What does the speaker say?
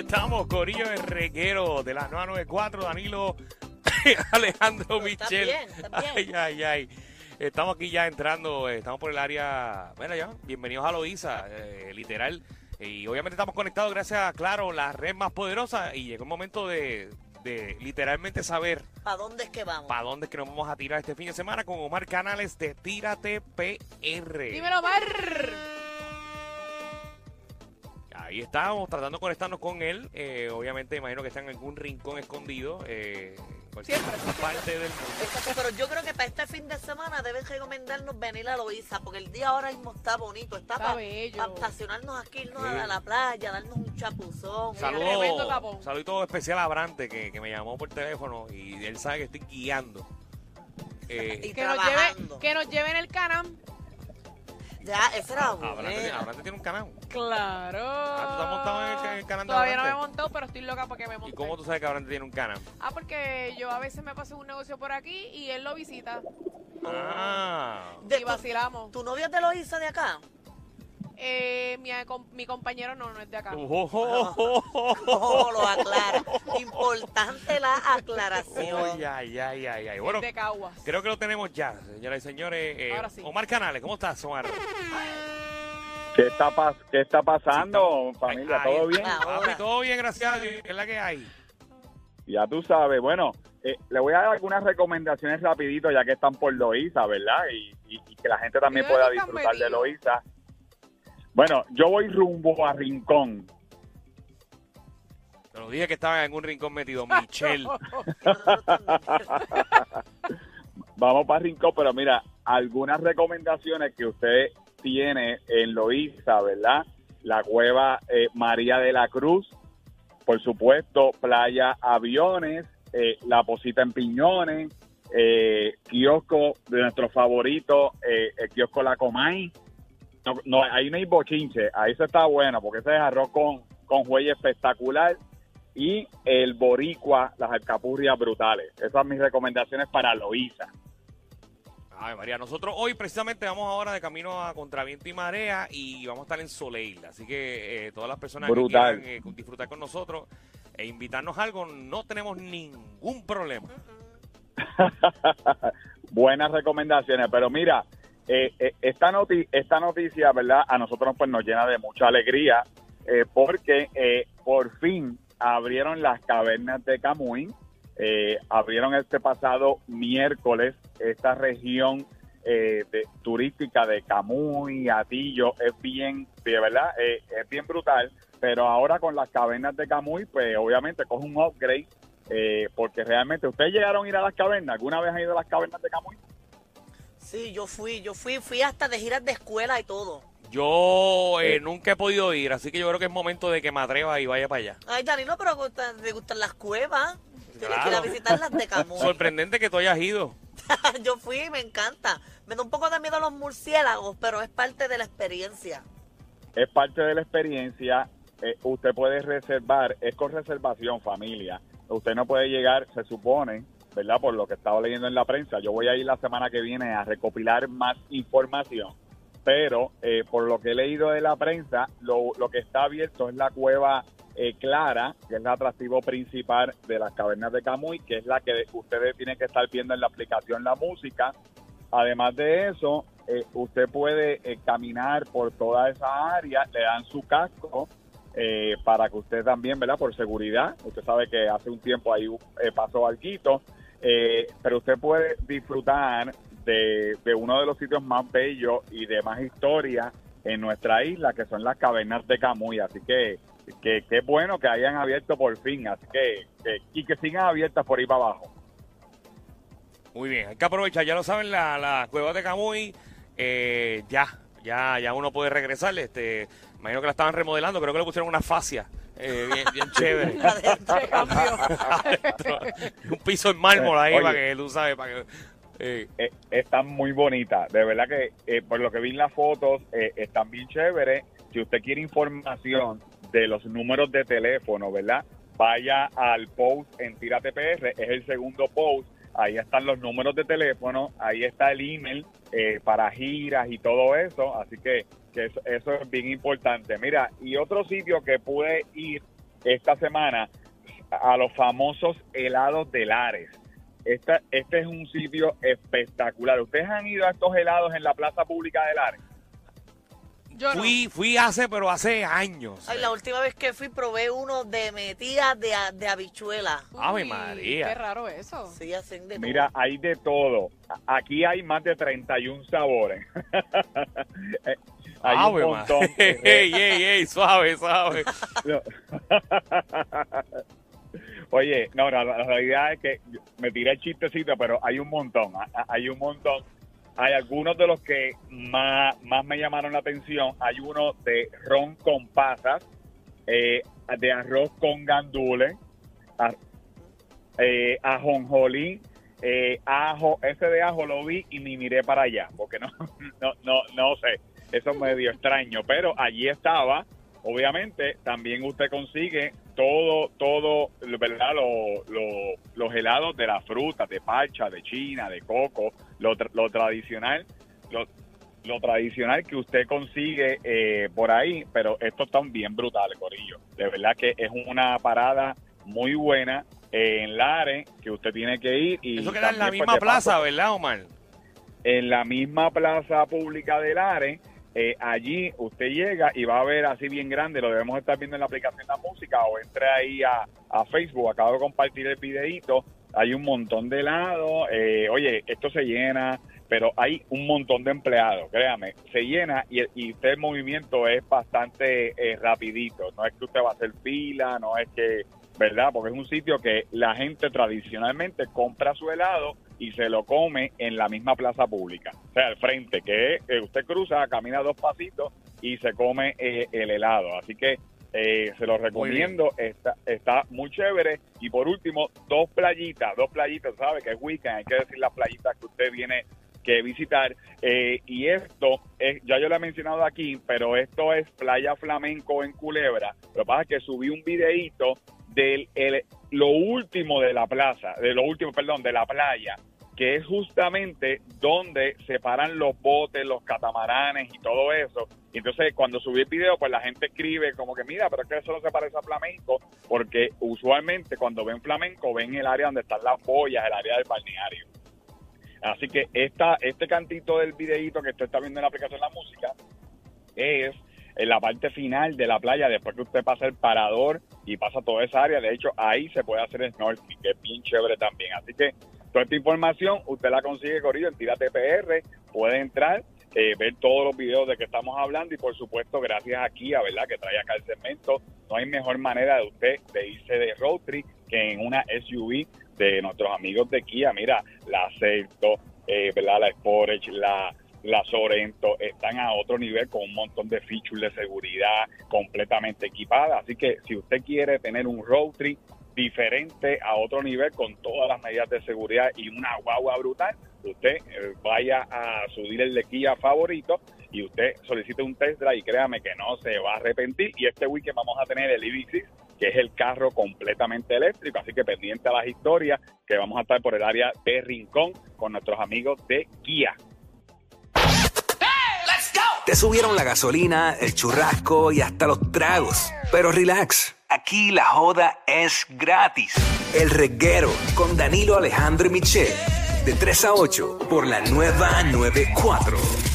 estamos, Corillo de Reguero de la 994, Danilo Alejandro Michel. bien, está Ay, bien. ay, ay. Estamos aquí ya entrando, eh, estamos por el área. Bueno, ya, bienvenidos a Loíza, eh, literal. Y obviamente estamos conectados gracias a, claro, la red más poderosa. Y llegó el momento de, de literalmente saber ¿Para dónde es que vamos? para dónde es que nos vamos a tirar este fin de semana con Omar Canales de Tírate PR. Dímelo, Mar. Ahí estamos tratando de conectarnos con él. Eh, obviamente, imagino que está en algún rincón escondido. Eh, cualquier Siempre. parte del mundo. Exacto, Pero yo creo que para este fin de semana deben recomendarnos venir a Loíza, porque el día ahora mismo está bonito, está, Está para estacionarnos aquí, irnos Sí. a la playa, darnos un chapuzón. Saludos saludo especial a Brante que, que me llamó por teléfono y él sabe que estoy guiando. Eh, Y Que nos, lleve, que nos lleven el canam. Ya, ese era Abrante, bueno. Abrante tiene un canal. Claro. Ah, ¿tú estás montado en el ca- en el canal de Todavía no me he Abrante? montado, pero estoy loca porque me monte. ¿Y cómo tú sabes que Abrante tiene un canal? Ah, porque yo a veces me paso un negocio por aquí y él lo visita. Ah. De y vacilamos. ¿Tu novia te lo hizo de acá? Eh, mi, mi compañero no, no es de acá. Oh, oh, oh, oh, oh, Oh, lo aclara. Importante la oh. aclaración. Ay, ay, ay, ay, ay. Bueno, de Caguas. creo que lo tenemos ya, señoras y señores. Eh, Ahora sí. Omar Canales, ¿cómo estás, Omar? ¿Qué está, pas ¿Qué está pasando, Sí, familia? Ay, ¿Todo bien? Ah. Papi, todo bien, gracias a Dios. ¿Qué es la que hay? Ya tú sabes. Bueno, eh, le voy a dar algunas recomendaciones rapidito ya que están por Loíza, ¿verdad? Y, y- y que la gente también ¿Y dónde pueda disfrutar de metidos? Bueno, yo voy rumbo a Rincón. Te lo dije que estaba en algún rincón metido. Michelle. Vamos para Rincón, pero mira, algunas recomendaciones que usted tiene en Loíza, ¿verdad? La cueva eh, María de la Cruz, por supuesto, Playa Aviones, eh, La Posita en Piñones, eh, kiosco de nuestro favorito, eh, el kiosco La Comay. No, no, ahí no hay bochinche, ahí se está bueno, porque ese es arroz con, con juey espectacular. Y el boricua, las alcapurrias brutales. Esas son mis recomendaciones para Loíza. Ay, María, nosotros hoy precisamente vamos ahora de camino a Contraviento y Marea y vamos a estar en Soleil. Así que eh, todas las personas Brutal. que quieran eh, disfrutar con nosotros e invitarnos a algo, no tenemos ningún problema. Buenas recomendaciones, pero mira, eh, eh, esta, noti esta noticia, ¿verdad? A nosotros pues nos llena de mucha alegría eh, porque eh, por fin abrieron las cavernas de Camuy, eh, abrieron este pasado miércoles esta región de- turística de Camuy, Atillo, es bien, verdad, es bien brutal, pero ahora con las cavernas de Camuy, pues obviamente coge un upgrade porque realmente, ¿ustedes llegaron a ir a las cavernas? ¿Alguna vez han ido a las cavernas de Camuy? Sí, yo fui, yo fui, fui hasta de giras de escuela y todo. Yo eh, nunca he podido ir, así que yo creo que es momento de que me atreva y vaya para allá. Ay, Danilo, pero gusta- te gustan las cuevas. Tienes que ir a Claro. visitar las de Camuy. Sorprendente que tú hayas ido. yo fui y me encanta. Me da un poco de miedo los murciélagos, pero es parte de la experiencia. Es parte de la experiencia. eh, usted puede reservar, es con reservación, familia. Usted no puede llegar, se supone, ¿verdad? Por lo que estaba leyendo en la prensa. Yo voy a ir la semana que viene a recopilar más información. Pero eh, por lo que he leído de la prensa, lo, lo que está abierto es la cueva eh, Clara, que es el atractivo principal de las cavernas de Camuy, que es la que ustedes tienen que estar viendo en la aplicación La Música. Además de eso, eh, usted puede eh, caminar por toda esa área, le dan su casco para que usted también, ¿verdad? Por seguridad, usted sabe que hace un tiempo ahí eh, pasó algo, eh, pero usted puede disfrutar de, de uno de los sitios más bellos y de más historia en nuestra isla, que son las cavernas de Camuy. Así que qué bueno que hayan abierto por fin, así que, que- y que sigan abiertas por ahí para abajo. Muy bien, hay que aprovechar, ya lo saben, la, la cueva de Camuy, eh, ya, ya, ya uno puede regresar. Este, imagino que la estaban remodelando, creo que le pusieron una fascia eh, bien, bien chévere. Un piso en mármol ahí Oye. para que tú sabes, para que... eh, Eh, están muy bonitas. De verdad que eh, por lo que vi en las fotos, eh, están bien chéveres. Si usted quiere información de los números de teléfono, ¿verdad? Vaya al post en Tírate PR, es el segundo post. Ahí están los números de teléfono, ahí está el email eh, para giras y todo eso. Así que, que eso, eso es bien importante. Mira, y otro sitio que pude ir esta semana a los famosos helados de Lares. Esta, este es un sitio espectacular. ¿Ustedes han ido a estos helados en la plaza pública de Lares? Yo no. Fui, fui hace, pero hace años. Ay, la última vez que fui probé uno de metidas de, de habichuela. Uy, María. Qué raro eso. Sí, hacen de todo. Mira, hay de todo. Aquí hay más de 31 sabores. Hay Ave un montón. Ey, ey, ey, suave, suave. No. Oye, no, la, la realidad es que me tiré el chistecito, pero hay un montón, a- a- hay un montón. Hay algunos de los que más, más me llamaron la atención. Hay uno de ron con pasas, eh, de arroz con gandules, a- eh, ajonjolí, eh, ajo. Ese de ajo lo vi y ni miré para allá, porque no, no, no, no sé. Eso es medio extraño, pero allí estaba. Obviamente, también usted consigue todo, todo, ¿verdad? Lo- lo- los helados de las frutas, de parcha, de china, de coco, lo, tra- lo tradicional, lo, lo tradicional que usted consigue eh, por ahí, pero estos están bien brutales, Corillo. De verdad que es una parada muy buena eh, en Lares que usted tiene que ir. y Eso queda en la pues, misma de paso, plaza, ¿verdad, Omar? en la misma plaza pública de Lares. Eh, allí usted llega y va a ver así bien grande, lo debemos estar viendo en la aplicación de la música o entre ahí a, a Facebook, acabo de compartir el videito, hay un montón de helados, eh, oye, esto se llena, pero hay un montón de empleados, créame, se llena y, y el movimiento es bastante eh, rapidito, no es que usted va a hacer fila, no es que, ¿verdad? Porque es un sitio que la gente tradicionalmente compra su helado y se lo come en la misma plaza pública, o sea, al frente, que eh, usted cruza, camina dos pasitos y se come eh, el helado. Así que eh, se lo recomiendo, está, está muy chévere. Y por último, dos playitas, dos playitas, ¿sabe? Que es weekend, hay que decir las playitas que usted viene que visitar. Eh, y esto, es, ya yo lo he mencionado aquí, pero esto es Playa Flamenco en Culebra. Lo que pasa es que subí un videíto del el- lo último de la plaza, de lo último, perdón, de la playa, que es justamente donde se paran los botes, los catamaranes y todo eso. Y entonces cuando subí el video, pues la gente escribe como que, mira, pero es que eso no se parece a flamenco, porque usualmente cuando ven flamenco ven el área donde están las boyas, el área del balneario. Así que esta, este cantito del videíto que usted está viendo en la aplicación de la música es en la parte final de la playa, después que usted pasa el parador y pasa toda esa área. De hecho, ahí se puede hacer snorkeling, que es bien chévere también. Así que toda esta información usted la consigue, Corillo, en Tírate PR. Puede entrar, eh, ver todos los videos de que estamos hablando y, por supuesto, gracias a Kia, ¿verdad?, que trae acá el segmento. No hay mejor manera de usted de irse de road trip que en una SUV de nuestros amigos de Kia. Mira, la Celto, eh, ¿verdad?, la Sportage, la la Sorento están a otro nivel con un montón de features de seguridad completamente equipada. Así que si usted quiere tener un road trip diferente a otro nivel con todas las medidas de seguridad y una guagua brutal, usted eh, vaya a su dealer de Kia favorito y usted solicite un test drive y créame que no se va a arrepentir. Y este weekend vamos a tener el EV6, que es el carro completamente eléctrico, así que pendiente a las historias que vamos a estar por el área de Rincón con nuestros amigos de Kia. Te subieron la gasolina, el churrasco y hasta los tragos. Pero relax, aquí la joda es gratis. El reguero con Danilo Alejandro y Michel. De 3 a 8 por la nueva 94.